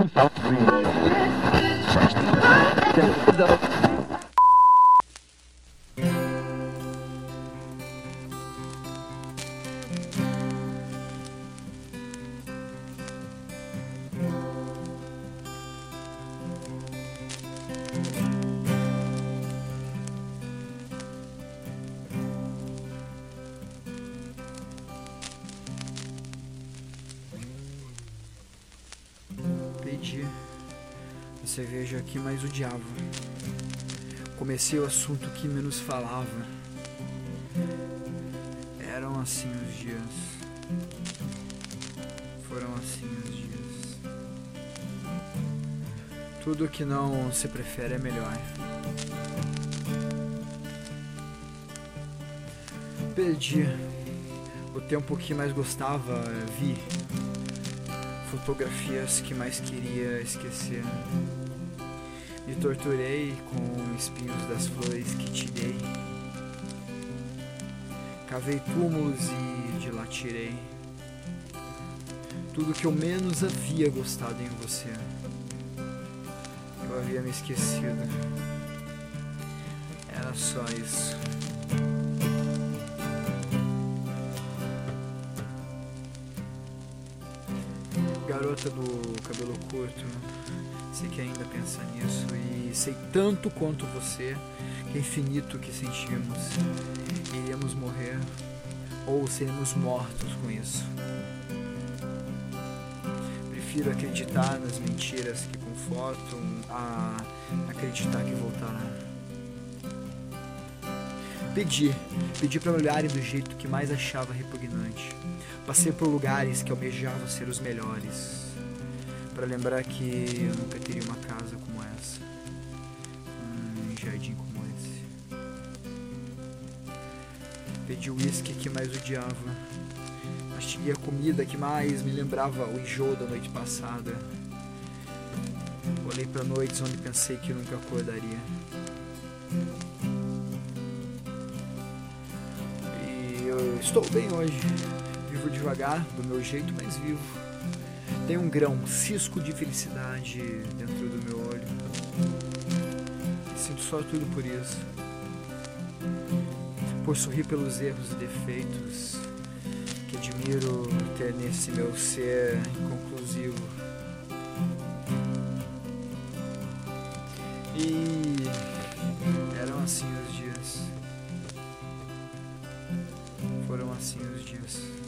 Thank you. Pedi a cerveja que mais odiava. Comecei o assunto que menos falava. Eram assim os dias. Foram assim os dias. Tudo que não se prefere é melhor. Perdi o tempo que mais gostava, vi fotografias que mais queria esquecer. Me torturei com espinhos das flores que te dei. Cavei túmulos e de lá tirei tudo que eu menos havia gostado em você. Eu havia me esquecido. Era só isso. Garota do cabelo curto, sei que ainda pensa nisso e sei tanto quanto você que é infinito que sentimos. Iríamos morrer ou seremos mortos com isso. Prefiro acreditar nas mentiras que confortam a acreditar que voltará. Pedi, pedi para olharem do jeito que mais achava repugnante. Passei por lugares que almejava ser os melhores, para lembrar que eu nunca teria uma casa como essa, um jardim como esse. Pedi o uísque que mais odiava, mastiguei a comida que mais me lembrava o enjoo da noite passada. Olhei para noites onde pensei que nunca acordaria. Estou bem hoje. Vivo devagar, do meu jeito, mas vivo. Tem um grão, um cisco de felicidade dentro do meu olho. Sinto só tudo por isso. Por sorrir pelos erros e defeitos que admiro ter nesse meu ser inconclusivo. E Jesus.